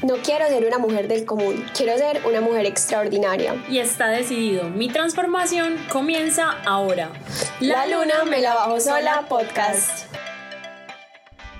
No quiero ser una mujer del común, quiero ser una mujer extraordinaria. Y está decidido, mi transformación comienza ahora. La, luna me la bajo sola podcast.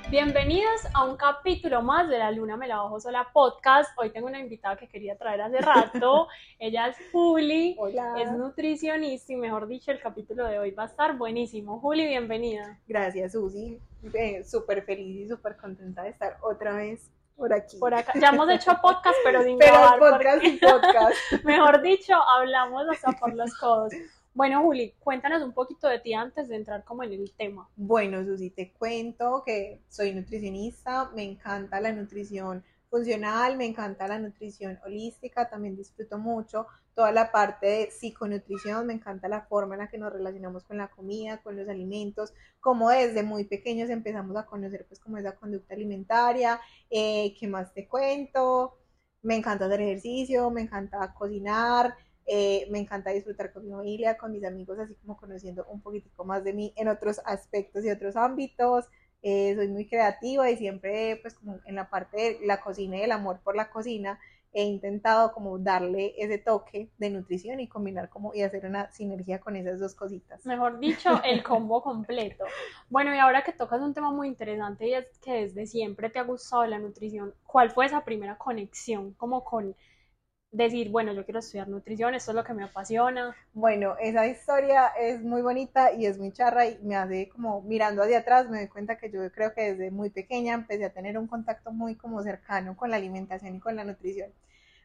Bienvenidos a un capítulo más de La Luna Me la Bajo Sola podcast. Hoy tengo una invitada que quería traer hace rato. Ella es Juli, Hola. es nutricionista y mejor dicho, el capítulo de hoy va a estar buenísimo. Juli, bienvenida. Gracias, Susi. Eh, súper feliz y súper contenta de estar otra vez por aquí. Por acá, ya hemos hecho podcast, pero sin Pero grabar, podcast porque- podcast. mejor dicho, hablamos hasta por los codos. Bueno, Juli, cuéntanos un poquito de ti antes de entrar como en el tema. Bueno, Susi, te cuento que soy nutricionista, me encanta la nutrición funcional, me encanta la nutrición holística, también disfruto mucho toda la parte de psiconutrición, me encanta la forma en la que nos relacionamos con la comida, con los alimentos, como desde muy pequeños empezamos a conocer pues como esa conducta alimentaria, eh, ¿qué más te cuento? Me encanta hacer ejercicio, me encanta cocinar, eh, me encanta disfrutar con mi familia, con mis amigos, así como conociendo un poquitico más de mí en otros aspectos y otros ámbitos. Eh, soy muy creativa y siempre, pues, como en la parte de la cocina y el amor por la cocina, he intentado como darle ese toque de nutrición y combinar como y hacer una sinergia con esas dos cositas. Mejor dicho, el combo completo. Bueno, y ahora que tocas un tema muy interesante y es que desde siempre te ha gustado la nutrición, ¿cuál fue esa primera conexión como con decir, bueno, yo quiero estudiar nutrición, esto es lo que me apasiona? Bueno, esa historia es muy bonita y es muy charra y me hace como mirando hacia atrás, me doy cuenta que yo creo que desde muy pequeña empecé a tener un contacto muy como cercano con la alimentación y con la nutrición.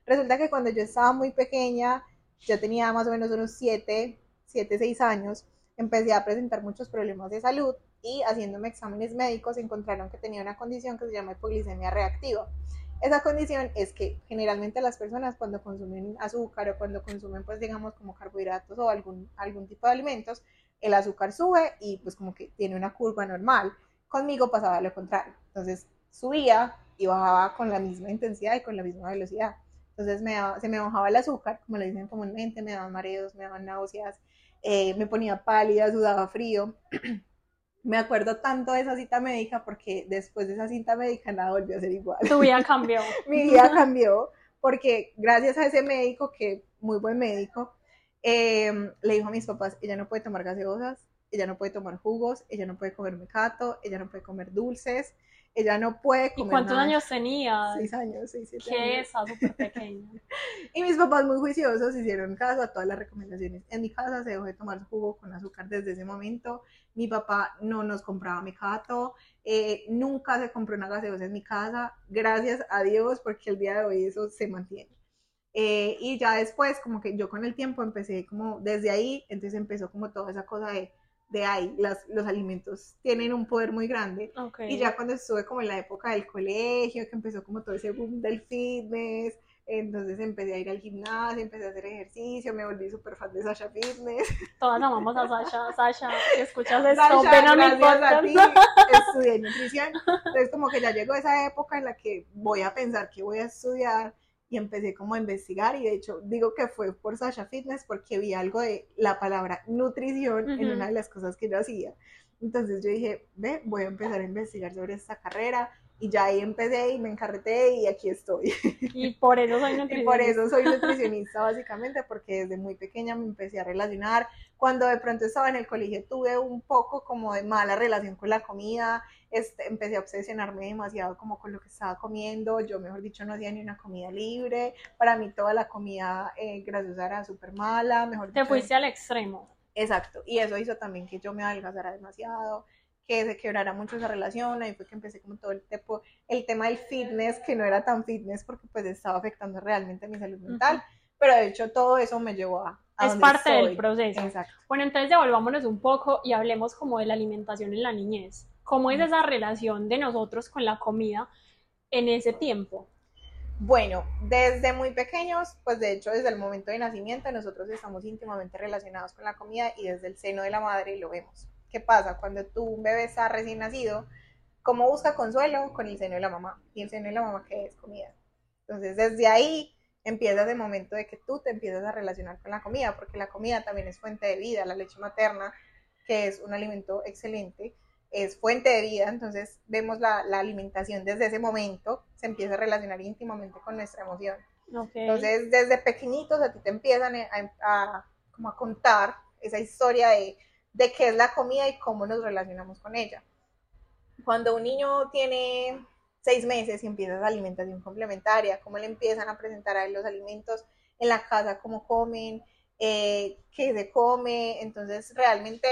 Resulta que cuando yo estaba muy pequeña, yo tenía más o menos unos 7, 7, 6 años, empecé a presentar muchos problemas de salud y haciéndome exámenes médicos encontraron que tenía una condición que se llama hipoglicemia reactiva. Esa condición es que generalmente las personas cuando consumen azúcar o cuando consumen pues digamos como carbohidratos o algún, algún tipo de alimentos, el azúcar sube y pues como que tiene una curva normal. Conmigo pasaba lo contrario. Entonces subía y bajaba con la misma intensidad y con la misma velocidad. Entonces me daba- se me bajaba el azúcar, como le dicen comúnmente, me daban mareos, me daban náuseas, eh, me ponía pálida, sudaba frío. me acuerdo tanto de esa cita médica porque después de esa cita médica nada volvió a ser igual Tu vida cambió. mi vida cambió porque gracias a ese médico, que muy buen médico, eh, le dijo a mis papás, ella no puede tomar gaseosas, ella no puede tomar jugos, ella no puede comer mecato, ella no puede comer dulces, ella no puede ¿Y comer cuántos nada. años tenías? Seis años, seis, siete ¿Qué años. esa súper pequeña? Y mis papás muy juiciosos hicieron caso a todas las recomendaciones. En mi casa se dejó de tomar jugo con azúcar desde ese momento. Mi papá no nos compraba mecato, eh, nunca se compró una gaseosa en mi casa, gracias a Dios, porque el día de hoy eso se mantiene. Eh, y ya después, como que yo con el tiempo empecé como desde ahí, entonces empezó como toda esa cosa de, de ahí, las, los alimentos tienen un poder muy grande. Ok. Y ya cuando estuve como en la época del colegio, que empezó como todo ese boom del fitness, entonces empecé a ir al gimnasio, empecé a hacer ejercicio, me volví súper fan de Sasha Fitness. Todas amamos a Sasha. Sasha, si escuchas esto, ven a mi a podcast. ti, estudié nutrición. Entonces como que ya llegó esa época en la que voy a pensar que voy a estudiar y empecé como a investigar y de hecho digo que fue por Sasha Fitness porque vi algo de la palabra nutrición en Ujú. una de las cosas que yo hacía. Entonces yo dije, ve, voy a empezar a investigar sobre esta carrera y ya ahí empecé y me encarreté y aquí estoy. Y por eso soy Y nutricionista. por eso soy nutricionista básicamente, porque desde muy pequeña me empecé a relacionar. Cuando de pronto estaba en el colegio tuve un poco como de mala relación con la comida, este, empecé a obsesionarme demasiado como con lo que estaba comiendo, yo mejor dicho no hacía ni una comida libre, para mí toda la comida eh, grasosa era súper mala, mejor Te dicho, fuiste al extremo. Exacto, y eso hizo también que yo me adelgazara demasiado, que se quebrara mucho esa relación, ahí fue que empecé como todo el, el tema del fitness, que no era tan fitness porque pues estaba afectando realmente mi salud mental, pero de hecho todo eso me llevó a... a Es parte del proceso. Exacto. Bueno, entonces devolvámonos un poco y hablemos como de la alimentación en la niñez. ¿Cómo es esa relación de nosotros con la comida en ese tiempo? Bueno, desde muy pequeños, pues de hecho desde el momento de nacimiento nosotros estamos íntimamente relacionados con la comida y desde el seno de la madre lo vemos. ¿Qué pasa? Cuando tu un bebé está recién nacido, ¿cómo busca consuelo? Con el seno de la mamá. ¿Y el seno de la mamá qué es? Comida. Entonces desde ahí empieza el momento de que tú te empiezas a relacionar con la comida, porque la comida también es fuente de vida, la leche materna, que es un alimento excelente, es fuente de vida, entonces vemos la, la alimentación desde ese momento, se empieza a relacionar íntimamente con nuestra emoción. Okay. Entonces, desde pequeñitos a ti te empiezan a, a, como a contar esa historia de, de qué es la comida y cómo nos relacionamos con ella. Cuando un niño tiene seis meses y empieza esa alimentación complementaria, cómo le empiezan a presentar a él los alimentos en la casa, cómo comen, eh, qué se come, entonces realmente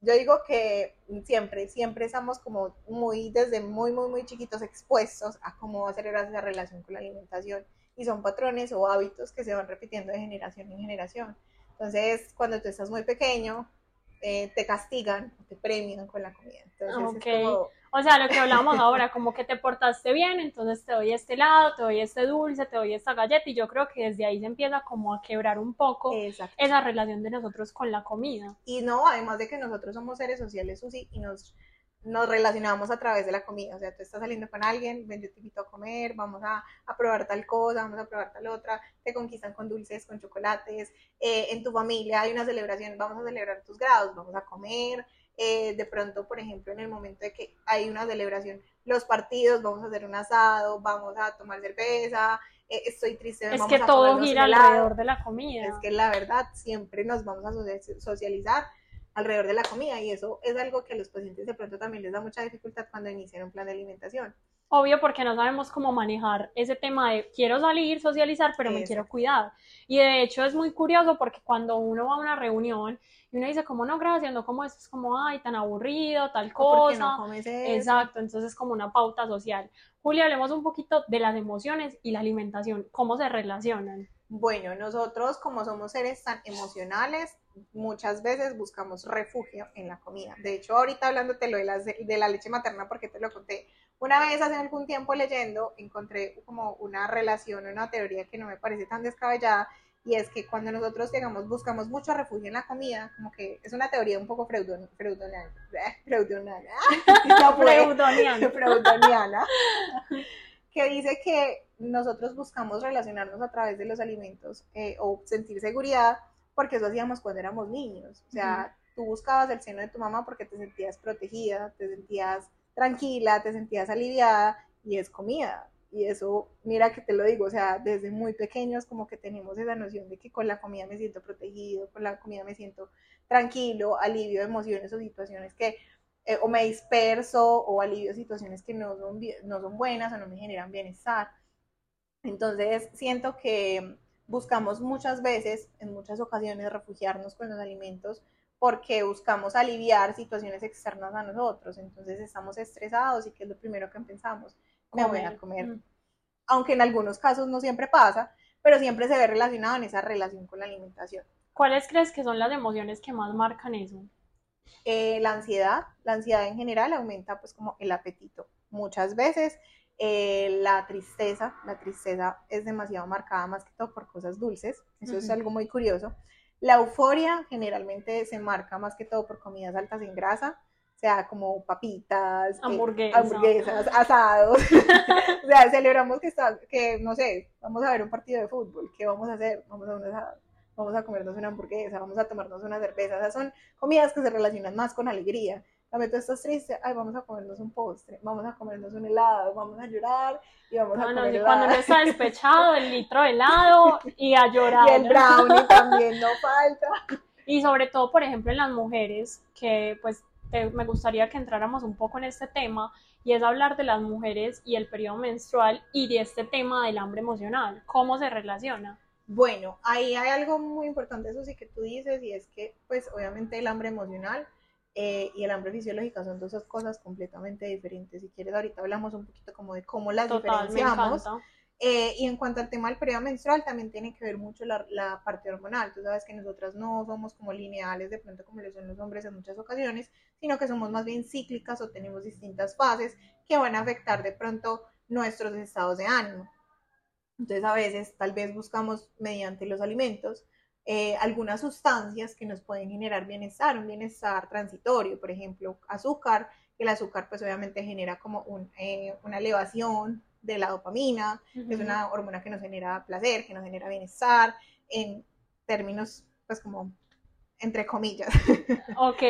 yo digo que siempre, siempre estamos como muy, desde muy, muy, muy chiquitos expuestos a cómo va a ser esa relación con la alimentación y son patrones o hábitos que se van repitiendo de generación en generación. Entonces, cuando tú estás muy pequeño, eh, te castigan, te premian con la comida. Entonces, okay. es como... O sea, lo que hablamos ahora, como que te portaste bien, entonces te doy este helado, te doy este dulce, te doy esta galleta, y yo creo que desde ahí se empieza como a quebrar un poco esa relación de nosotros con la comida. Y no, además de que nosotros somos seres sociales, Susi, y nos, nos relacionamos a través de la comida. O sea, tú estás saliendo con alguien, ven, yo te invito a comer, vamos a, a probar tal cosa, vamos a probar tal otra, te conquistan con dulces, con chocolates, eh, en tu familia hay una celebración, vamos a celebrar tus grados, vamos a comer. Eh, de pronto, por ejemplo, en el momento de que hay una celebración, los partidos, vamos a hacer un asado, vamos a tomar cerveza, eh, estoy triste. Es vamos que a todo gira alrededor de la comida. Es que la verdad, siempre nos vamos a socializar alrededor de la comida y eso es algo que a los pacientes de pronto también les da mucha dificultad cuando inician un plan de alimentación. Obvio, porque no sabemos cómo manejar ese tema de quiero salir, socializar, pero me quiero cuidar. Y de hecho es muy curioso porque cuando uno va a una reunión y uno dice como no, gracias, no como esto, es como, ay, tan aburrido, tal cosa. No comes eso? Exacto, entonces es como una pauta social. Julia, hablemos un poquito de las emociones y la alimentación, cómo se relacionan. Bueno, nosotros como somos seres tan emocionales, muchas veces buscamos refugio en la comida. De hecho, ahorita hablándote lo de la, de la leche materna, porque te lo conté, una vez hace algún tiempo leyendo, encontré como una relación, una teoría que no me parece tan descabellada, y es que cuando nosotros digamos buscamos mucho refugio en la comida, como que es una teoría un poco freudoniana, freudoniana, freudoniana, freudoniana que dice que nosotros buscamos relacionarnos a través de los alimentos eh, o sentir seguridad, porque eso hacíamos cuando éramos niños. O sea, tú buscabas el seno de tu mamá porque te sentías protegida, te sentías tranquila, te sentías aliviada y es comida. Y eso, mira que te lo digo, o sea, desde muy pequeños como que tenemos esa noción de que con la comida me siento protegido, con la comida me siento tranquilo, alivio de emociones o situaciones que eh, o me disperso o alivio situaciones que no son, no son buenas o no me generan bienestar. Entonces, siento que buscamos muchas veces, en muchas ocasiones, refugiarnos con los alimentos porque buscamos aliviar situaciones externas a nosotros. Entonces estamos estresados y ¿qué es lo primero que pensamos? Me voy a comer. Mm. Aunque en algunos casos no siempre pasa, pero siempre se ve relacionado en esa relación con la alimentación. ¿Cuáles crees que son las emociones que más marcan eso? Eh, la ansiedad, la ansiedad en general aumenta pues como el apetito. Muchas veces eh, la tristeza, la tristeza es demasiado marcada más que todo por cosas dulces, eso uh -huh. es algo muy curioso. La euforia generalmente se marca más que todo por comidas altas en grasa, o sea, como papitas, hamburguesas, eh, hamburguesas asados. o sea, celebramos que, está, que, no sé, vamos a ver un partido de fútbol, ¿qué vamos a hacer? Vamos a un asado vamos a comernos una hamburguesa, vamos a tomarnos una cerveza, o sea, son comidas que se relacionan más con alegría. También tú estás triste, ay, vamos a comernos un postre, vamos a comernos un helado, vamos a llorar y vamos no, a comer y helado. cuando uno está despechado, el litro de helado y a llorar. Y el brownie también no falta. Y sobre todo, por ejemplo, en las mujeres, que pues te- me gustaría que entráramos un poco en este tema, y es hablar de las mujeres y el periodo menstrual y de este tema del hambre emocional, cómo se relaciona. Bueno, ahí hay algo muy importante, eso sí que tú dices, y es que, pues, obviamente el hambre emocional eh, y el hambre fisiológica son dos cosas completamente diferentes. Si quieres, ahorita hablamos un poquito como de cómo las Total, diferenciamos. Eh, y en cuanto al tema del periodo menstrual, también tiene que ver mucho la, la parte hormonal. Tú sabes que nosotras no somos como lineales de pronto como lo son los hombres en muchas ocasiones, sino que somos más bien cíclicas o tenemos distintas fases que van a afectar de pronto nuestros estados de ánimo. Entonces a veces tal vez buscamos mediante los alimentos eh, algunas sustancias que nos pueden generar bienestar, un bienestar transitorio, por ejemplo, azúcar, que el azúcar pues obviamente genera como un, eh, una elevación de la dopamina, que es una hormona que nos genera placer, que nos genera bienestar, en términos pues como entre comillas. Ok.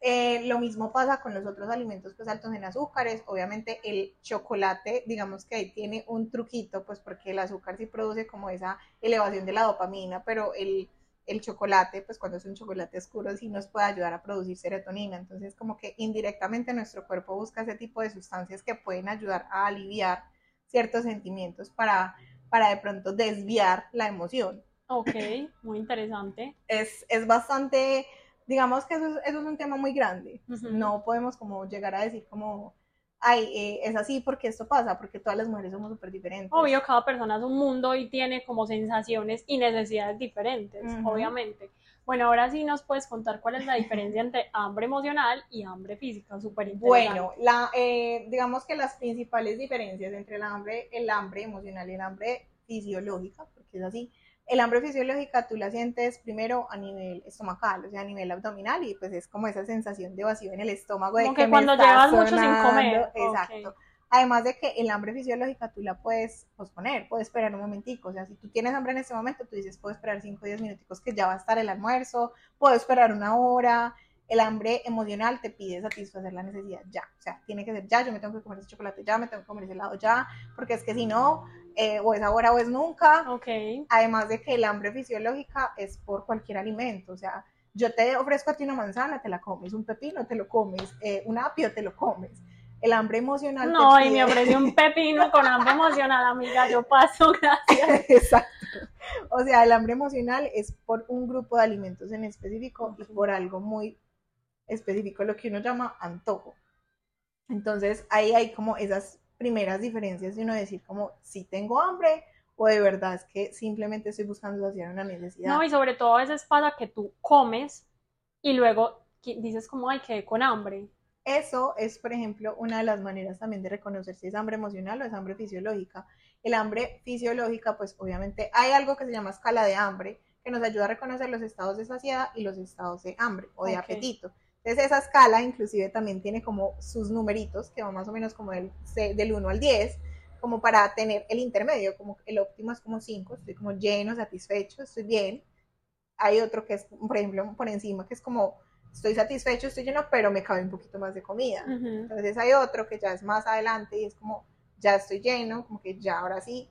Eh, lo mismo pasa con los otros alimentos pues altos en azúcares. Obviamente el chocolate, digamos que ahí tiene un truquito, pues porque el azúcar sí produce como esa elevación de la dopamina, pero el, el chocolate, pues cuando es un chocolate oscuro, sí nos puede ayudar a producir serotonina. Entonces como que indirectamente nuestro cuerpo busca ese tipo de sustancias que pueden ayudar a aliviar ciertos sentimientos para, para de pronto desviar la emoción. Ok, muy interesante. Es, es bastante, digamos que eso es, eso es un tema muy grande. No podemos como llegar a decir como, ay, eh, es así porque esto pasa, porque todas las mujeres somos súper diferentes. Obvio, cada persona es un mundo y tiene como sensaciones y necesidades diferentes, Ujú. obviamente. Bueno, ahora sí nos puedes contar cuál es la diferencia entre hambre emocional y hambre física, súper. Bueno, la, eh, digamos que las principales diferencias entre el hambre, el hambre emocional y el hambre fisiológica, porque es así, el hambre fisiológica tú la sientes primero a nivel estomacal, o sea, a nivel abdominal, y pues es como esa sensación de vacío en el estómago. de Como que me cuando está llevas mucho sin comer, Exacto. Además de que el hambre fisiológica tú la puedes posponer, puedes esperar un momentico, o sea, si tú tienes hambre en este momento, tú dices, puedo esperar 5 o 10 minuticos que ya va a estar el almuerzo, puedo esperar una hora, el hambre emocional te pide satisfacer la necesidad ya, o sea, tiene que ser ya, yo me tengo que comer ese chocolate ya, me tengo que comer ese helado ya, porque es que si no, eh, o es ahora o es nunca, Ok, además de que el hambre fisiológica es por cualquier alimento, o sea, yo te ofrezco a ti una manzana, te la comes, un pepino, te lo comes, eh, un apio, te lo comes. El hambre emocional. no, y me ofreció un pepino con hambre emocional, amiga, yo paso, gracias. Exacto. O sea, el hambre emocional es por un grupo de alimentos en específico y por algo muy específico, lo que uno llama antojo. Entonces, ahí hay como esas primeras diferencias de uno decir como si tengo hambre o de verdad es que simplemente estoy buscando saciar una necesidad. No, y sobre todo a veces pasa que tú comes y luego dices como, ay, quedé con hambre. Eso es, por ejemplo, una de las maneras también de reconocer si es hambre emocional o es hambre fisiológica. El hambre fisiológica, pues obviamente hay algo que se llama escala de hambre, que nos ayuda a reconocer los estados de saciedad y los estados de hambre o de apetito. Entonces esa escala inclusive también tiene como sus numeritos, que van más o menos como del, del 1 al 10, como para tener el intermedio, como el óptimo es como 5, estoy como lleno, satisfecho, estoy bien. Hay otro que es, por ejemplo, por encima, que es como estoy satisfecho, estoy lleno, pero me cabe un poquito más de comida. Entonces hay otro que ya es más adelante y es como, ya estoy lleno, como que ya ahora sí.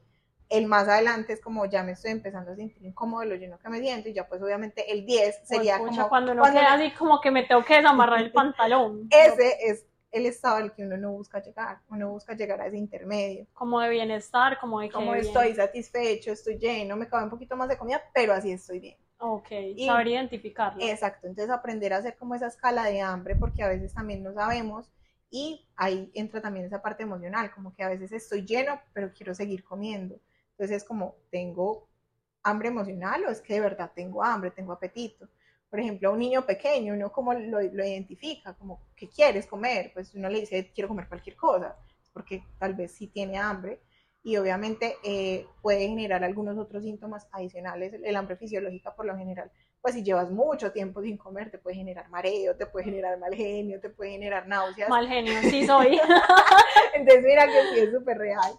El más adelante es como, ya me estoy empezando a sentir incómodo, lo lleno que me siento. Y ya pues obviamente el 10 sería Pues, como, cuando uno cuando queda me- así como que me tengo que desamarrar el pantalón. ese es el estado al que uno no busca llegar. Uno busca llegar a ese intermedio. Como de bienestar, como de Como bien. estoy satisfecho, estoy lleno, me cabe un poquito más de comida, pero así estoy bien. Ok, Y- saber identificarlo. Exacto, entonces aprender a hacer como esa escala de hambre, porque a veces también no sabemos, y ahí entra también esa parte emocional, como que a veces estoy lleno, pero quiero seguir comiendo. Entonces es como, ¿tengo hambre emocional o es que de verdad tengo hambre, tengo apetito? Por ejemplo, a un niño pequeño, uno como lo, lo identifica, como, ¿qué quieres comer? Pues uno le dice, quiero comer cualquier cosa, porque tal vez sí tiene hambre, y obviamente eh, puede generar algunos otros síntomas adicionales. El, el hambre fisiológica por lo general, pues si llevas mucho tiempo sin comer, te puede generar mareo, te puede generar mal genio, te puede generar náuseas. Mal genio, sí soy. Entonces mira que sí es súper real.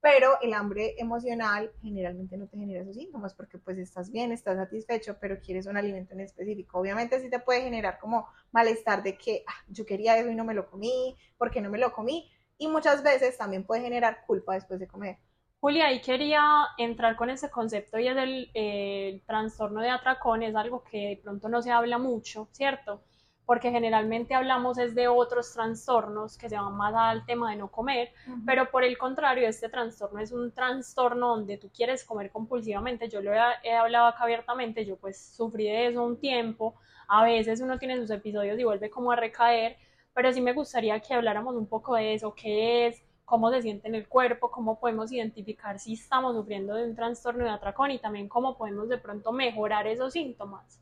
Pero el hambre emocional generalmente no te genera esos síntomas porque pues estás bien, estás satisfecho, pero quieres un alimento en específico. Obviamente sí te puede generar como malestar de que "Ah, yo quería eso y no me lo comí, ¿por qué no me lo comí? Y muchas veces también puede generar culpa después de comer. Julia, ahí quería entrar con ese concepto y es el, eh, el trastorno de atracón, es algo que de pronto no se habla mucho, ¿cierto? Porque generalmente hablamos es de otros trastornos que se van más al tema de no comer, pero por el contrario, este trastorno es un trastorno donde tú quieres comer compulsivamente. Yo lo he, he hablado acá abiertamente, yo pues sufrí de eso un tiempo, a veces uno tiene sus episodios y vuelve como a recaer, pero sí me gustaría que habláramos un poco de eso, qué es, cómo se siente en el cuerpo, cómo podemos identificar si estamos sufriendo de un trastorno de atracón y también cómo podemos de pronto mejorar esos síntomas.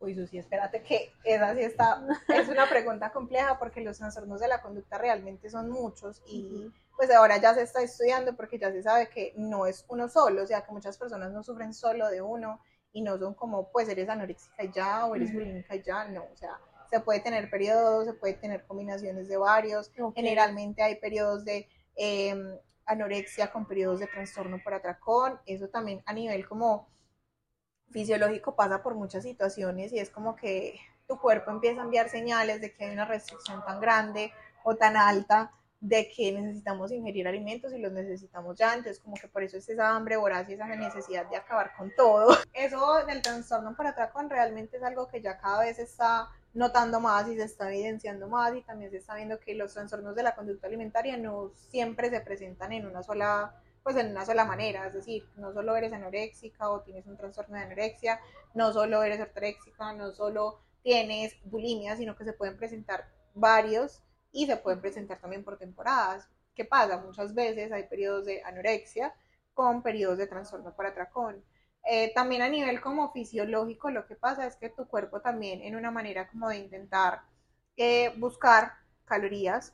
Uy, Susi, espérate que esa sí está, es una pregunta compleja porque los trastornos de la conducta realmente son muchos y pues ahora ya se está estudiando porque ya se sabe que no es uno solo, o sea que muchas personas no sufren solo de uno y no son como pues eres anoréxica y ya o eres bulímica y ya, no, o sea, se puede tener periodos, se puede tener combinaciones de varios, Ok. generalmente hay periodos de eh, anorexia con periodos de trastorno por atracón, eso también a nivel como fisiológico pasa por muchas situaciones y es como que tu cuerpo empieza a enviar señales de que hay una restricción tan grande o tan alta de que necesitamos ingerir alimentos y los necesitamos ya, entonces como que por eso es esa hambre voraz y esa necesidad de acabar con todo. Eso del trastorno por atracón realmente es algo que ya cada vez se está notando más y se está evidenciando más y también se está viendo que los trastornos de la conducta alimentaria no siempre se presentan en una sola pues en una sola manera, es decir, no solo eres anoréxica o tienes un trastorno de anorexia, no solo eres ortoréxica, no solo tienes bulimia, sino que se pueden presentar varios y se pueden presentar también por temporadas. ¿Qué pasa? Muchas veces hay periodos de anorexia con periodos de trastorno por atracón. Eh, también a nivel como fisiológico lo que pasa es que tu cuerpo también en una manera como de intentar eh, buscar calorías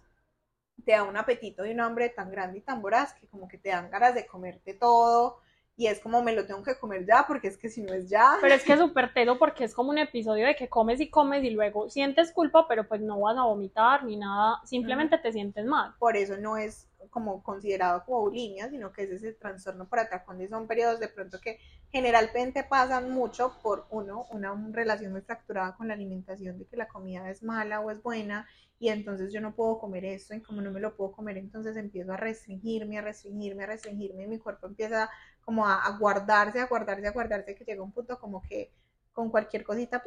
te da un apetito y un hambre tan grande y tan voraz que como que te dan ganas de comerte todo y es como me lo tengo que comer ya porque es que si no es ya. Pero es que es súper tedo porque es como un episodio de que comes y comes y luego sientes culpa, pero pues no vas a vomitar ni nada, simplemente te sientes mal. Por eso no es como considerado como bulimia, sino que es ese trastorno por atracón y son periodos de pronto que generalmente pasan mucho por uno, una relación muy fracturada con la alimentación de que la comida es mala o es buena y entonces yo no puedo comer esto y como no me lo puedo comer entonces empiezo a restringirme, a restringirme, a restringirme y mi cuerpo empieza como a, guardarse, a guardarse, a guardarse que llega un punto como que con cualquier cosita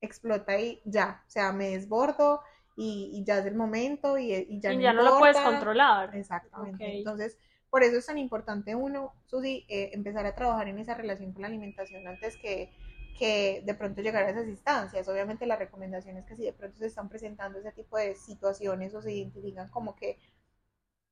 explota y ya, o sea, me desbordo y, ya es el momento y, y ya, no, lo puedes controlar. Exactamente. Entonces, por eso es tan importante uno, Susi, eh, empezar a trabajar en esa relación con la alimentación antes que que de pronto llegar a esas instancias. Obviamente la recomendación es que si de pronto se están presentando ese tipo de situaciones o se identifican como que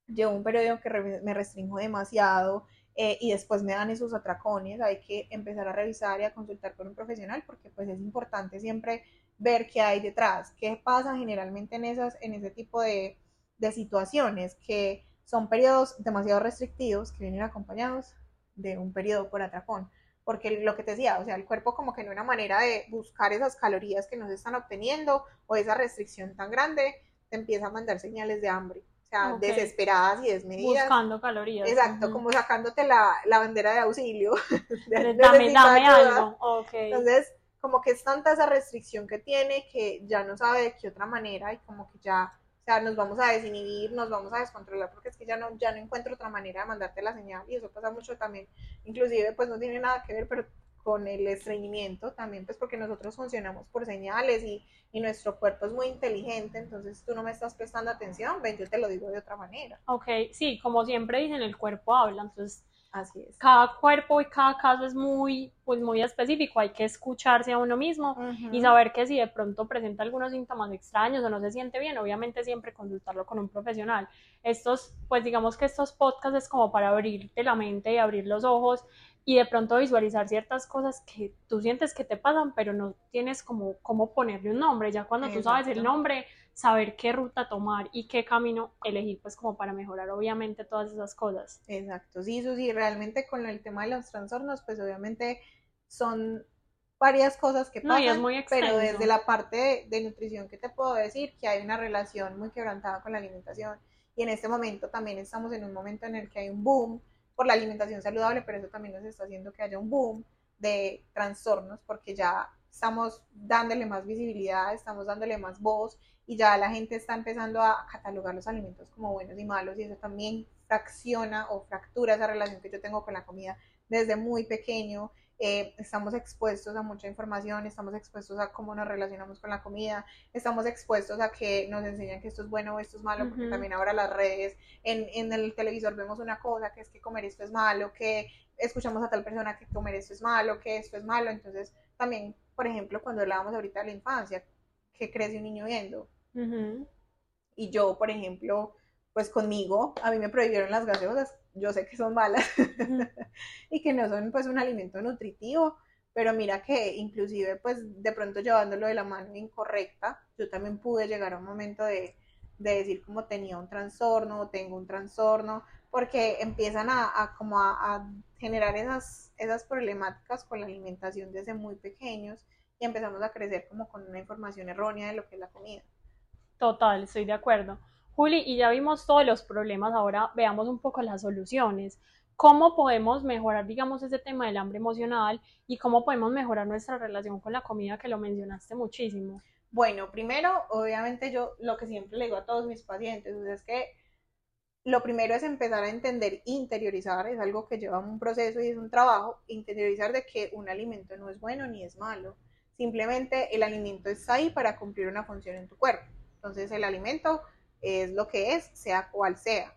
llevo un periodo que me restringo demasiado eh, y después me dan esos atracones, hay que empezar a revisar y a consultar con un profesional porque pues es importante siempre ver qué hay detrás, qué pasa generalmente en, esas, en ese tipo de, de situaciones que son periodos demasiado restrictivos que vienen acompañados de un periodo por atracón porque lo que te decía, o sea, el cuerpo como que en una manera de buscar esas calorías que no se están obteniendo o esa restricción tan grande, te empieza a mandar señales de hambre. O sea, desesperadas y desmedidas. Buscando calorías. Exacto, como sacándote la, la, bandera de auxilio. dame, dame algo. Okay. Entonces, como que es tanta esa restricción que tiene que ya no sabe de qué otra manera y como que ya sea, nos vamos a desinhibir, nos vamos a descontrolar porque es que ya no, ya no encuentro otra manera de mandarte la señal y eso pasa mucho también, inclusive pues no tiene nada que ver, pero con el estreñimiento también, pues porque nosotros funcionamos por señales y, y, nuestro cuerpo es muy inteligente, entonces tú no me estás prestando atención, ven, yo te lo digo de otra manera. Ok, sí, como siempre dicen, el cuerpo habla, entonces Así es. Cada cuerpo y cada caso es muy, pues muy específico, hay que escucharse a uno mismo y saber que si de pronto presenta algunos síntomas extraños o no se siente bien, obviamente siempre consultarlo con un profesional. Estos, pues digamos que estos podcasts es como para abrirte la mente y abrir los ojos y de pronto visualizar ciertas cosas que tú sientes que te pasan, pero no tienes como cómo ponerle un nombre. Ya cuando tú sabes el nombre, saber qué ruta tomar y qué camino elegir, pues como para mejorar obviamente todas esas cosas. Exacto, sí, sí, realmente con el tema de los trastornos, pues obviamente son varias cosas que pasan, pero desde la parte de, de, nutrición, ¿qué te puedo decir? Que hay una relación muy quebrantada con la alimentación y en este momento también estamos en un momento en el que hay un boom por la alimentación saludable, pero eso también nos está haciendo que haya un boom de trastornos porque ya estamos dándole más visibilidad, estamos dándole más voz y ya la gente está empezando a catalogar los alimentos como buenos y malos y eso también fracciona o fractura esa relación que yo tengo con la comida desde muy pequeño. Eh, estamos expuestos a mucha información, estamos expuestos a cómo nos relacionamos con la comida, estamos expuestos a que nos enseñan que esto es bueno o esto es malo, porque también ahora las redes, en, en el televisor vemos una cosa, que es que comer esto es malo, que escuchamos a tal persona que comer esto es malo, que esto es malo, entonces también, por ejemplo, cuando hablábamos ahorita de la infancia, ¿qué crece un niño viendo? Y yo, por ejemplo, pues conmigo, a mí me prohibieron las gaseosas, yo sé que son malas y que no son pues un alimento nutritivo, pero mira que inclusive pues de pronto llevándolo de la mano incorrecta, yo también pude llegar a un momento de, decir como tenía un trastorno o tengo un trastorno, porque empiezan a, como a, generar esas, esas problemáticas con la alimentación desde muy pequeños y empezamos a crecer como con una información errónea de lo que es la comida. Total, estoy de acuerdo. Juli, y ya vimos todos los problemas, ahora veamos un poco las soluciones. ¿cómo podemos mejorar, digamos, ese tema del hambre emocional y cómo podemos mejorar nuestra relación con la comida que lo mencionaste muchísimo? Bueno, primero, obviamente yo lo que siempre le digo a todos mis pacientes es que lo primero es empezar a entender, interiorizar, es algo que lleva un proceso y es un trabajo, interiorizar de que un alimento no es bueno ni es malo. Simplemente el alimento está ahí para cumplir una función en tu cuerpo. Entonces el alimento es lo que es, sea cual sea.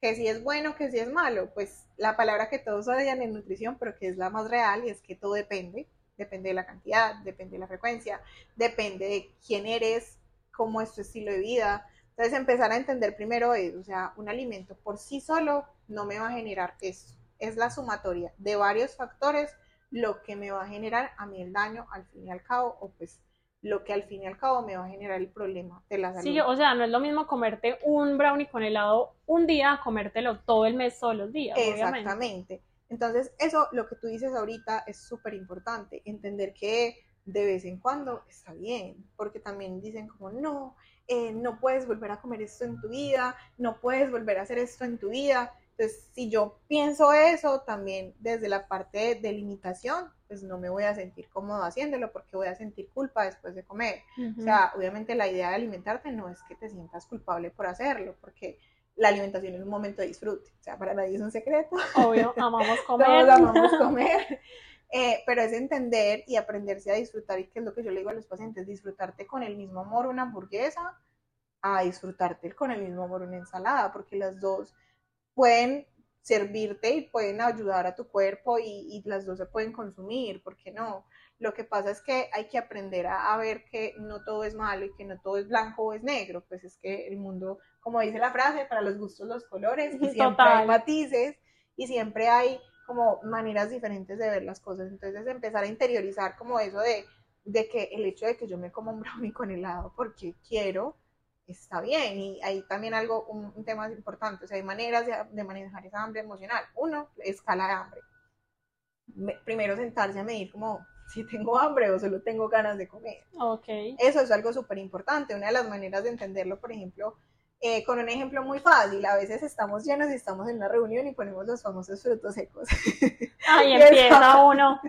Que si es bueno, que si es malo, pues la palabra que todos odian en nutrición, pero que es la más real y es que todo depende. Depende de la cantidad, depende de la frecuencia, depende de quién eres, cómo es tu estilo de vida, entonces empezar a entender primero es, o sea, un alimento por sí solo no me va a generar eso. Es la sumatoria de varios factores lo que me va a generar a mí el daño al fin y al cabo, o pues lo que al fin y al cabo me va a generar el problema de la salud. Sí, o sea, no es lo mismo comerte un brownie con helado un día comértelo todo el mes, todos los días. Exactamente. Entonces, eso, lo que tú dices ahorita es súper importante, entender que de vez en cuando está bien, porque también dicen como, no, eh, no puedes volver a comer esto en tu vida, no puedes volver a hacer esto en tu vida. Entonces, si yo pienso eso, también desde la parte de, limitación, pues no me voy a sentir cómodo haciéndolo porque voy a sentir culpa después de comer. O sea, obviamente la idea de alimentarte no es que te sientas culpable por hacerlo, porque la alimentación es un momento de disfrute. O sea, para nadie es un secreto. Obvio, amamos comer. Todos amamos comer. Eh, pero es entender y aprenderse a disfrutar, y que es lo que yo le digo a los pacientes, disfrutarte con el mismo amor una hamburguesa, a disfrutarte con el mismo amor una ensalada, porque las dos pueden servirte y pueden ayudar a tu cuerpo y, las dos se pueden consumir, ¿por qué no? Lo que pasa es que hay que aprender a, ver que no todo es malo y que no todo es blanco o es negro, pues es que el mundo, como dice la frase, para los gustos los colores, y siempre hay matices y siempre hay como maneras diferentes de ver las cosas. Entonces empezar a interiorizar como eso de, de que el hecho de que yo me como un brownie con helado porque quiero, está bien. Y hay también algo, un, tema importante, o sea, hay maneras de, manejar esa hambre emocional. Uno, escala de hambre. primero sentarse a medir como si tengo hambre o solo tengo ganas de comer. Okay. Eso es algo súper importante. Una de las maneras de entenderlo, por ejemplo, eh, con un ejemplo muy fácil, a veces estamos llenos y estamos en una reunión y ponemos los famosos frutos secos. Ahí empieza uno,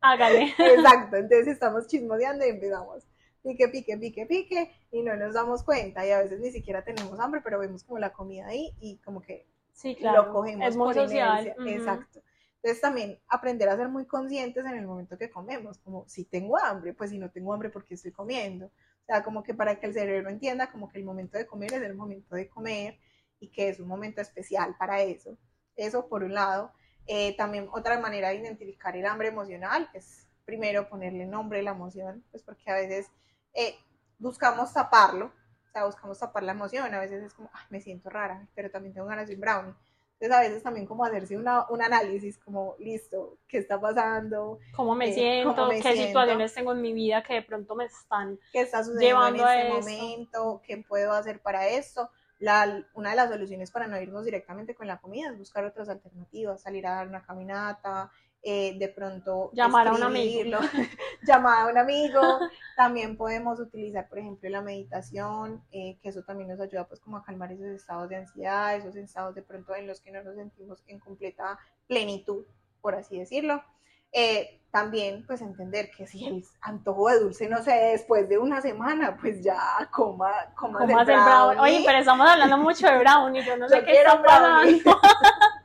hágale. Exacto, entonces estamos chismoseando y empezamos pique, pique, pique, pique y no nos damos cuenta y a veces ni siquiera tenemos hambre, pero vemos como la comida ahí y como que sí, claro. lo cogemos es muy social. Exacto. Entonces también aprender a ser muy conscientes en el momento que comemos, como si tengo hambre, pues si no tengo hambre, ¿por qué estoy comiendo? O sea, como que para que el cerebro entienda como que el momento de comer es el momento de comer y que es un momento especial para eso. Eso por un lado. Eh, también otra manera de identificar el hambre emocional es primero ponerle nombre a la emoción, pues porque a veces eh, buscamos taparlo, o sea, buscamos tapar la emoción, a veces es como, me siento rara, pero también tengo ganas de un brownie. Entonces a veces también como hacerse una, un análisis como, listo, ¿qué está pasando? ¿Cómo me eh, siento? ¿Qué situaciones tengo en mi vida que de pronto me están ¿Qué está sucediendo en este momento? ¿Qué puedo hacer para esto? La, una de las soluciones para no irnos directamente con la comida es buscar otras alternativas, salir a dar una caminata, eh, de pronto llamar a un amigo. llamar a un amigo. También podemos utilizar, por ejemplo, la meditación, eh, que eso también nos ayuda pues como a calmar esos estados de ansiedad, esos estados de pronto en los que no nos sentimos en completa plenitud, por así decirlo. Eh, también pues entender que si el antojo de dulce no sé después de una semana pues ya coma coma el brownie. oye pero estamos hablando mucho de brownie yo no sé qué está pasando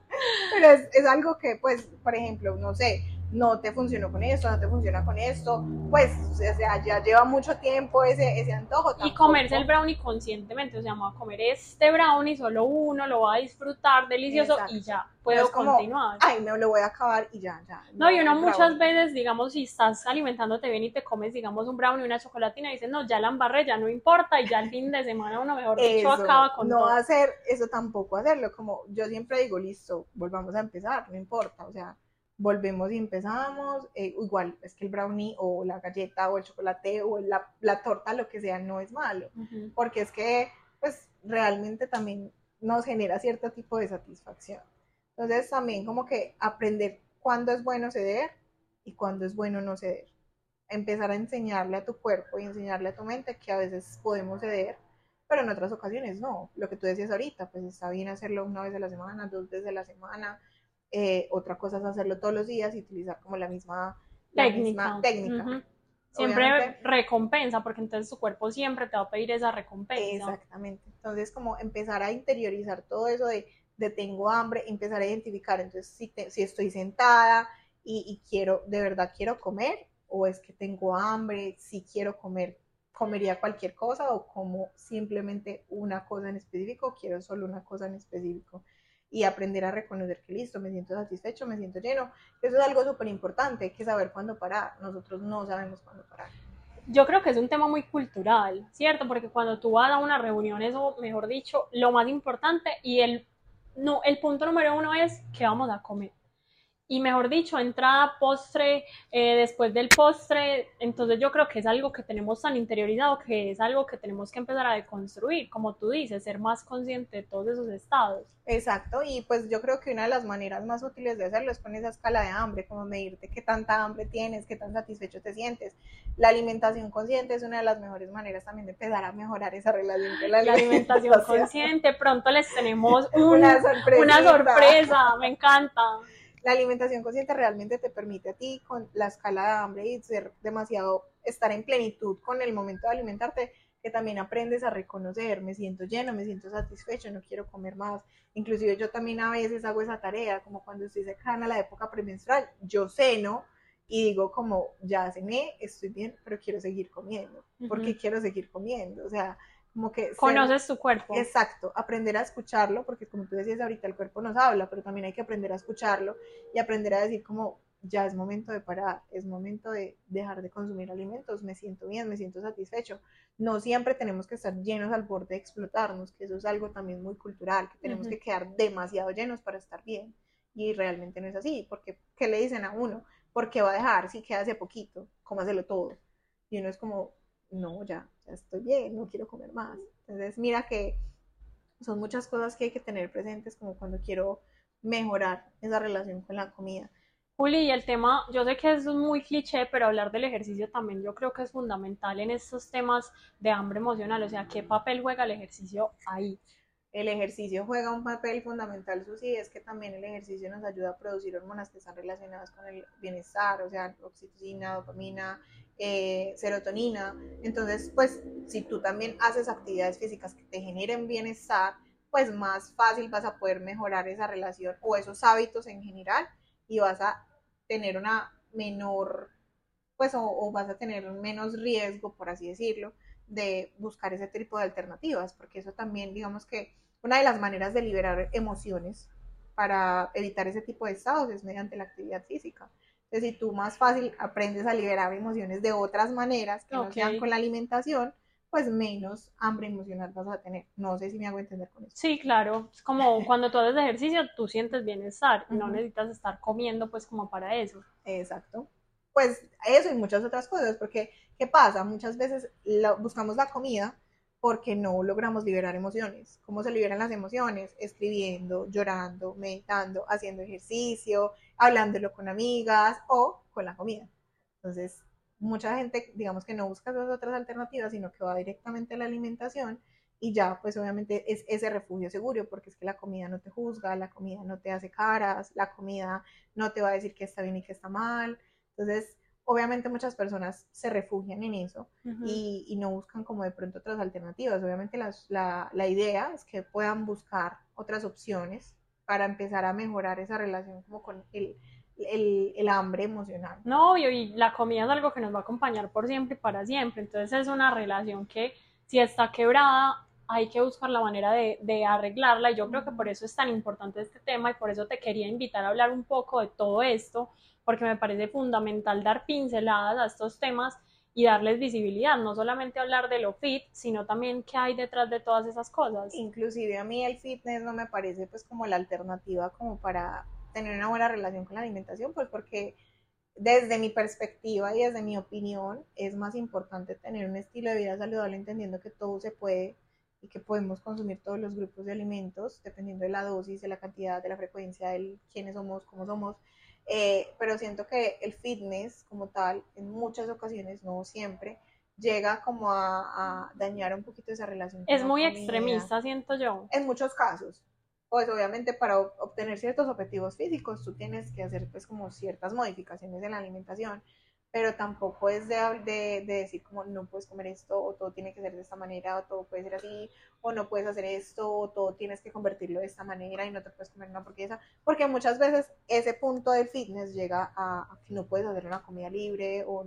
pero es, es algo que pues por ejemplo no sé no te funcionó con esto, no te funciona con esto, pues o sea, ya lleva mucho tiempo ese, ese antojo. Y comerse el brownie conscientemente, o sea, vamos a comer este brownie, solo uno, lo va a disfrutar delicioso y ya puedo continuar. Ay, me lo voy a acabar y ya, ya. No, y uno muchas veces, digamos, si estás alimentándote bien y te comes, digamos, un brownie, una chocolatina, dices, no, ya la embarré, ya no importa, y ya el fin de semana uno mejor dicho acaba con No hacer eso tampoco, hacerlo, como yo siempre digo, listo, volvamos a empezar, no importa, o sea, volvemos y empezamos, eh, igual es que el brownie o la galleta o el chocolate o la, la torta, lo que sea, no es malo, porque es que pues realmente también nos genera cierto tipo de satisfacción. Entonces también como que aprender cuándo es bueno ceder y cuándo es bueno no ceder. Empezar a enseñarle a tu cuerpo y enseñarle a tu mente que a veces podemos ceder, pero en otras ocasiones no. Lo que tú decías ahorita, pues está bien hacerlo una vez a la semana, dos veces a la semana, eh, otra cosa es hacerlo todos los días y utilizar como la misma técnica. técnica. Siempre recompensa, porque entonces tu cuerpo siempre te va a pedir esa recompensa. Exactamente. Entonces, como empezar a interiorizar todo eso de, de tengo hambre, empezar a identificar, entonces, si, si estoy sentada y, y, quiero, de verdad quiero comer, o es que tengo hambre, si quiero comer, comería cualquier cosa, o como simplemente una cosa en específico, quiero solo una cosa en específico y aprender a reconocer que listo, me siento satisfecho, me siento lleno. Eso es algo súper importante, hay que saber cuándo parar. Nosotros no sabemos cuándo parar. Yo creo que es un tema muy cultural, ¿cierto? Porque cuando tú vas a una reunión, eso, mejor dicho, lo más importante y el, no, el punto número uno es qué vamos a comer y mejor dicho, entrada, postre, eh, después del postre, entonces yo creo que es algo que tenemos tan interiorizado que es algo que tenemos que empezar a deconstruir, como tú dices, ser más consciente de todos esos estados. Exacto, y pues yo creo que una de las maneras más útiles de hacerlo es con esa escala de hambre, como medirte qué tanta hambre tienes, qué tan satisfecho te sientes. La alimentación consciente es una de las mejores maneras también de empezar a mejorar esa relación con la, la alimentación. consciente, pronto les tenemos una, una sorpresa, me encanta. La alimentación consciente realmente te permite a ti con la escala de hambre y ser demasiado, estar en plenitud con el momento de alimentarte, que también aprendes a reconocer, me siento lleno, me siento satisfecho, no quiero comer más. Inclusive yo también a veces hago esa tarea, como cuando estoy cercana a la época premenstrual, yo ceno y digo como, ya cené, estoy bien, pero quiero seguir comiendo. porque quiero seguir comiendo? O sea, como que... Conoces tu cuerpo. Exacto, aprender a escucharlo, porque como tú decías ahorita, el cuerpo nos habla, pero también hay que aprender a escucharlo y aprender a decir como, ya es momento de parar, es momento de dejar de consumir alimentos, me siento bien, me siento satisfecho. No siempre tenemos que estar llenos al borde de explotarnos, que eso es algo también muy cultural, que tenemos que quedar demasiado llenos para estar bien. Y realmente no es así, porque ¿qué le dicen a uno? ¿Por qué va a dejar si queda hace poquito? Cómaselo todo. Y uno es como, no, ya estoy bien, no quiero comer más. Entonces, mira que son muchas cosas que hay que tener presentes como cuando quiero mejorar esa relación con la comida. Juli, y el tema, yo sé que es muy cliché, pero hablar del ejercicio también yo creo que es fundamental en estos temas de hambre emocional, o sea, ¿qué papel juega el ejercicio ahí? El ejercicio juega un papel fundamental, Susi, es que también el ejercicio nos ayuda a producir hormonas que están relacionadas con el bienestar, o sea, oxitocina, dopamina, eh, serotonina. Entonces, pues si tú también haces actividades físicas que te generen bienestar, pues más fácil vas a poder mejorar esa relación o esos hábitos en general y vas a tener una menor, pues o, vas a tener menos riesgo, por así decirlo, de buscar ese tipo de alternativas, porque eso también, digamos que una de las maneras de liberar emociones para evitar ese tipo de estados es mediante la actividad física. Entonces, si tú más fácil aprendes a liberar emociones de otras maneras que no sean con la alimentación, pues menos hambre emocional vas a tener. No sé si me hago entender con eso. Sí, claro. Es como cuando tú haces ejercicio, tú sientes bienestar. No necesitas estar comiendo pues como para eso. Exacto. Pues eso y muchas otras cosas, porque ¿qué pasa? Muchas veces buscamos la comida porque no logramos liberar emociones. ¿Cómo se liberan las emociones? Escribiendo, llorando, meditando, haciendo ejercicio, hablándolo con amigas o con la comida. Entonces, mucha gente, digamos que no busca esas otras alternativas, sino que va directamente a la alimentación y ya, pues obviamente es ese refugio seguro, porque es que la comida no te juzga, la comida no te hace caras, la comida no te va a decir que está bien y que está mal. Entonces, obviamente muchas personas se refugian en eso y, no buscan como de pronto otras alternativas. Obviamente la, la, idea es que puedan buscar otras opciones para empezar a mejorar esa relación como con el, el, el, hambre emocional. No, y la comida es algo que nos va a acompañar por siempre y para siempre. Entonces es una relación que si está quebrada, hay que buscar la manera de, de, arreglarla. Y yo creo que por eso es tan importante este tema y por eso te quería invitar a hablar un poco de todo esto, porque me parece fundamental dar pinceladas a estos temas y darles visibilidad, no solamente hablar de lo fit, sino también qué hay detrás de todas esas cosas. Inclusive a mí el fitness no me parece pues como la alternativa como para tener una buena relación con la alimentación, pues porque desde mi perspectiva y desde mi opinión es más importante tener un estilo de vida saludable entendiendo que todo se puede y que podemos consumir todos los grupos de alimentos dependiendo de la dosis, de la cantidad, de la frecuencia, de quiénes somos, cómo somos eh, pero siento que el fitness como tal, en muchas ocasiones, no siempre, llega como a, dañar un poquito esa relación. es muy extremista, siento yo. En muchos casos, pues obviamente para ob- obtener ciertos objetivos físicos tú tienes que hacer pues como ciertas modificaciones en la alimentación, pero tampoco es de, de decir como no puedes comer esto o todo tiene que ser de esta manera o todo puede ser así o no puedes hacer esto o todo tienes que convertirlo de esta manera y no te puedes comer una hamburguesa, porque muchas veces ese punto del fitness llega a, a que no puedes hacer una comida libre o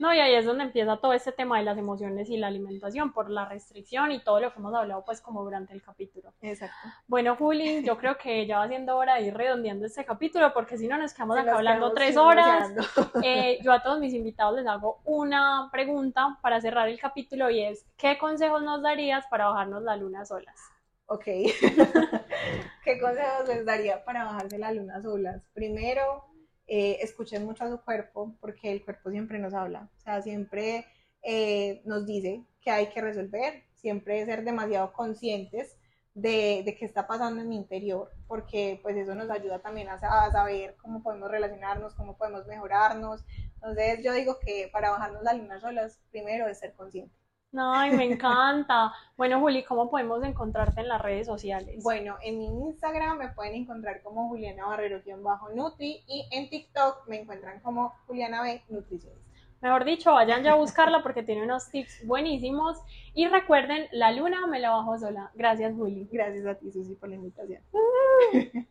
No, y ahí es donde empieza todo este tema de las emociones y la alimentación por la restricción y todo lo que hemos hablado pues como durante el capítulo. exacto. Bueno, Juli, yo creo que ya va siendo hora de ir redondeando este capítulo porque si no nos quedamos Se acá hablando tres horas. Eh, yo a todos mis invitados les hago una pregunta para cerrar el capítulo y es, ¿qué consejos nos darías para bajarnos la luna solas? Ok. ¿Qué consejos les daría para bajarse la luna solas? Primero, eh, escuchen mucho a su cuerpo, porque el cuerpo siempre nos habla. O sea, siempre eh, nos dice que hay que resolver, siempre ser demasiado conscientes de, de qué está pasando en mi interior, porque pues eso nos ayuda también a, sa- a saber cómo podemos relacionarnos, cómo podemos mejorarnos. Entonces yo digo que para bajarnos la luna solas, primero es ser consciente. Ay, me encanta. Bueno, Juli, ¿cómo podemos encontrarte en las redes sociales? Bueno, en mi Instagram me pueden encontrar como Juliana Barrero-Nutri y en TikTok me encuentran como Juliana B Nutricionista. Mejor dicho, vayan ya a buscarla porque tiene unos tips buenísimos. Y recuerden, la luna me la bajo sola. Gracias, Juli. Gracias a ti, Susi, por la invitación.